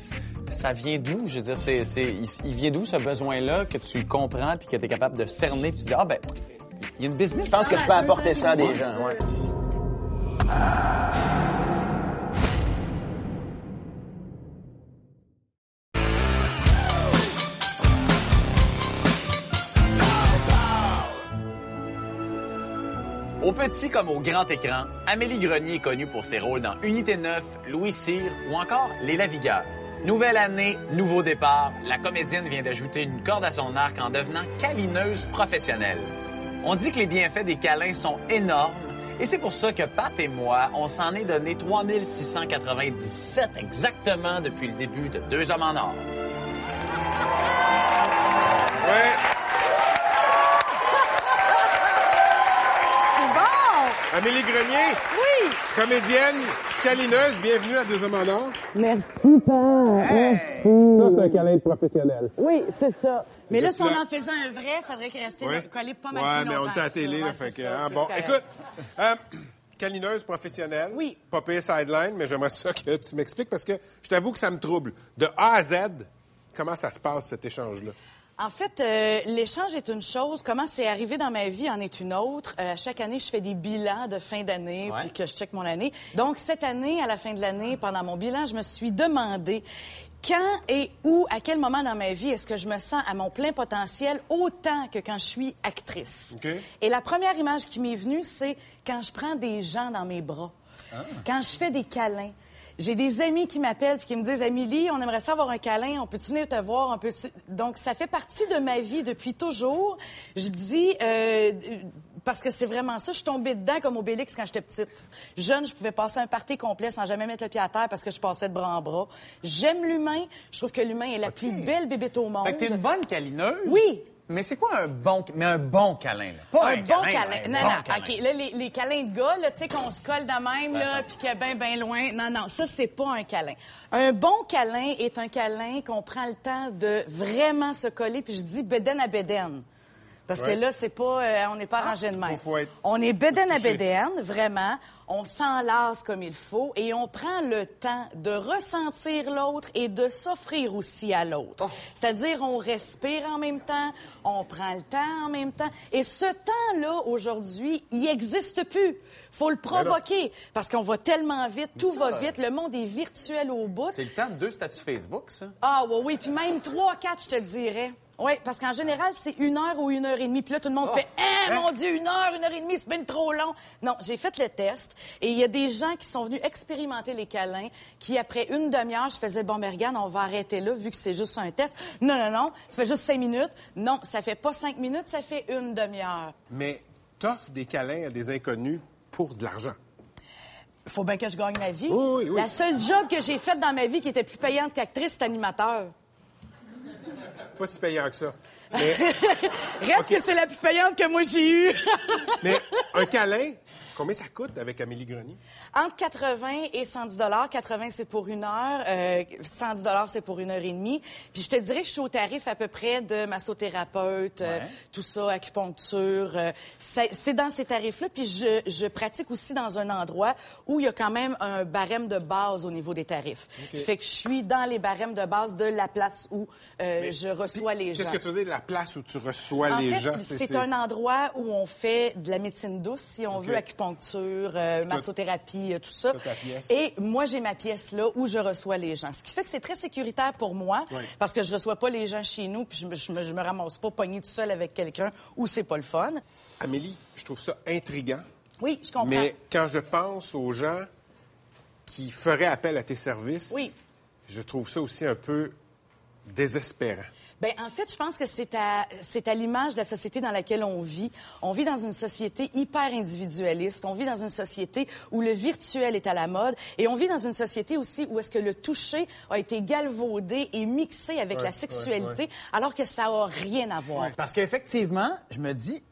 ça vient d'où? Je veux dire, c'est, il, il vient d'où ce besoin-là que tu comprends puis que tu es capable de cerner puis tu dis, ah ben, il y a une business. Je pense que je peux apporter ça à des gens, ouais. Au petit comme au grand écran, Amélie Grenier est connue pour ses rôles dans Unité 9, Louis Cyr ou encore Les Lavigueurs. Nouvelle année, nouveau départ. La comédienne vient d'ajouter une corde à son arc en devenant câlineuse professionnelle. On dit que les bienfaits des câlins sont énormes et c'est pour ça que Pat et moi, on s'en est donné 3697 exactement depuis le début de Deux hommes en or. C'est bon! Amélie Grenier. Oui! Comédienne, câlineuse, bienvenue à Deux hommes en or. Merci, Père. Ça, c'est un câlin professionnel. Oui, c'est ça. Mais là, si on en faisait un vrai, il faudrait qu'il restait Ouais. collé pas mal Ouais, plus mais on était à la télé, ça. là, Ouais, fait que, ça, hein, plus bon, écoute, euh, (clears throat) câlineuse professionnelle. Oui. Pas payé sideline, mais j'aimerais (laughs) ça que tu m'expliques parce que je t'avoue que ça me trouble. De A à Z, comment ça se passe, cet échange-là? En fait, euh, l'échange est une chose. Comment c'est arrivé dans ma vie en est une autre. Euh, chaque année, je fais des bilans de fin d'année, puis que je check mon année. Donc, cette année, à la fin de l'année, pendant mon bilan, je me suis demandé quand et où, à quel moment dans ma vie est-ce que je me sens à mon plein potentiel autant que quand je suis actrice. Et la première image qui m'est venue, c'est quand je prends des gens dans mes bras, quand je fais des câlins. J'ai des amis qui m'appellent et qui me disent Amélie, on aimerait ça avoir un câlin, on peut-tu venir te voir, on peut Donc ça fait partie de ma vie depuis toujours. Je dis euh, parce que c'est vraiment ça, je suis tombée dedans comme Obélix quand j'étais petite. Jeune, je pouvais passer un party complet sans jamais mettre le pied à terre parce que je passais de bras en bras. J'aime l'humain, je trouve que l'humain est la plus belle bébête au monde. Fait que t'es une bonne câlineuse. Oui. Mais c'est quoi un bon, mais un bon câlin, là? Pas un, un, bon câlin. Non, bon non. câlin. OK. Là, les, les câlins de gars, là, tu sais, qu'on se colle de même, Ben, là, puis qu'il est bien, bien loin. Non, non. Ça, c'est pas un câlin. Un bon câlin est un câlin qu'on prend le temps de vraiment se coller, puis je dis bédaine à bédaine. Parce Ouais. que là, c'est pas, euh, on n'est pas arrangé de même. faut- faut être- On est bédaine à bédaine, vraiment. On s'enlace comme il faut et on prend le temps de ressentir l'autre et de s'offrir aussi à l'autre. C'est-à-dire, on respire en même temps, on prend le temps en même temps. Et ce temps-là, aujourd'hui, il n'existe plus. faut le provoquer parce qu'on va tellement vite, tout ça, va vite, le monde est virtuel au bout. C'est le temps de deux statuts Facebook, ça. Ah oui, oui, puis même trois, quatre, je te dirais. Oui, parce qu'en général, c'est une heure ou une heure et demie. Puis là, tout le monde fait « Ah, mon Dieu, une heure, une heure et demie, c'est bien trop long! » Non, j'ai fait le test et il y a des gens qui sont venus expérimenter les câlins qui, après une demi-heure, je faisais « Bon, mais regarde, on va arrêter là, vu que c'est juste un test. » Non, non, non, ça fait juste cinq minutes. Non, ça fait pas cinq minutes, ça fait une demi-heure. Mais t'offres des câlins à des inconnus pour de l'argent. faut bien que je gagne ma vie. Oui, oui, oui. La seule job que j'ai faite dans ma vie qui était plus payante qu'actrice, c'est animateur. Pas si payant que ça. (laughs) Mais, Reste que c'est la plus payante que moi j'ai eue. mais un câlin, combien ça coûte avec Amélie Grenier? Entre 80 et 110 80 c'est pour une heure, euh, 110 c'est pour une heure et demie. Puis je te dirais que je suis au tarif à peu près de massothérapeute, euh, tout ça, acupuncture. euh, c'est dans ces tarifs-là. Puis je, je pratique aussi dans un endroit où il y a quand même un barème de base au niveau des tarifs. OK. Fait que je suis dans les barèmes de base de la place où euh, je reçois les gens. Qu'est-ce que tu veux dire de la place où tu reçois En les fait, gens? c'est un endroit où on fait de la médecine douce, si on OK. veut, acupuncture, euh, massothérapie, euh, tout ça. Et moi, j'ai ma pièce là où je reçois les gens. Ce qui fait que c'est très sécuritaire pour moi, Oui. parce que je reçois pas les gens chez nous, puis je me, je me, je me ramasse pas pognée tout seul avec quelqu'un où c'est pas le fun. Amélie, je trouve ça intriguant. Oui, je comprends. Mais quand je pense aux gens qui feraient appel à tes services, Oui. je trouve ça aussi un peu désespérant. Ben, en fait, je pense que c'est à, c'est à l'image de la société dans laquelle on vit. On vit dans une société hyper individualiste. On vit dans une société où le virtuel est à la mode. Et on vit dans une société aussi où est-ce que le toucher a été galvaudé et mixé avec Ouais, la sexualité, ouais. alors que ça a rien à voir. Parce qu'effectivement, je me dis,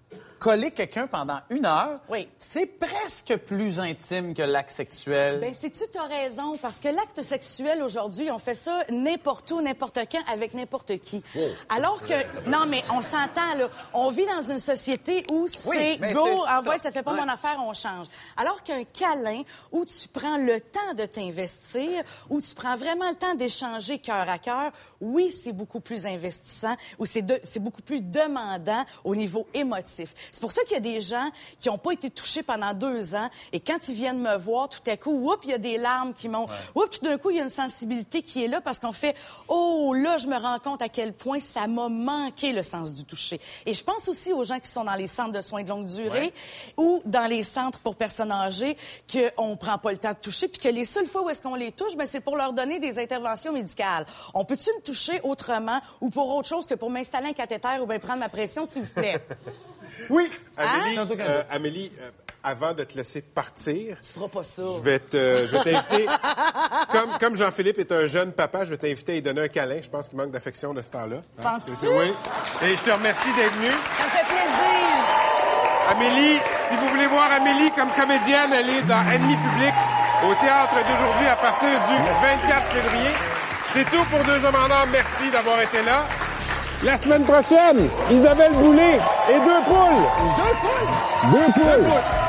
coller quelqu'un pendant une heure, c'est presque plus intime que l'acte sexuel. Ben, sais-tu, t'as raison, parce que l'acte sexuel aujourd'hui, on fait ça n'importe où, n'importe quand, avec n'importe qui. Oh. Alors que, non, mais on s'entend, là, on vit dans une société où c'est mais go, c'est envoie, ça. ça fait pas Ouais. mon affaire, on change. Alors qu'un câlin, où tu prends le temps de t'investir, où tu prends vraiment le temps d'échanger cœur à cœur, oui, c'est beaucoup plus investissant, ou c'est de- c'est beaucoup plus demandant au niveau émotif. C'est pour ça qu'il y a des gens qui n'ont pas été touchés pendant deux ans et quand ils viennent me voir, tout à coup, oups, il y a des larmes qui montent. Oups, tout d'un coup, il y a une sensibilité qui est là parce qu'on fait, oh, là, je me rends compte à quel point ça m'a manqué le sens du toucher. Et je pense aussi aux gens qui sont dans les centres de soins de longue durée ou dans les centres pour personnes âgées qu'on prend pas le temps de toucher puis que les seules fois où est-ce qu'on les touche, ben, c'est pour leur donner des interventions médicales. On peut-tu me toucher autrement ou pour autre chose que pour m'installer un cathéter ou bien prendre ma pression, s'il vous plaît? (laughs) (laughs) Oui. Amélie, Hein? euh, Amélie euh, avant de te laisser partir, Tu feras pas ça. je vais te- je vais t'inviter. (laughs) comme comme Jean-Philippe est un jeune papa, je vais t'inviter à lui donner un câlin. Je pense qu'il manque d'affection de ce temps-là. Hein? Penses-tu? C'est- Oui. Et je te remercie d'être venu. Ça me fait plaisir. Amélie, si vous voulez voir Amélie comme comédienne, elle est dans Ennemi public au théâtre d'aujourd'hui à partir du 24 février. C'est tout pour Deux hommes en or. Merci d'avoir été là. La semaine prochaine, Isabelle Boulay et deux poules. Deux poules? Deux poules.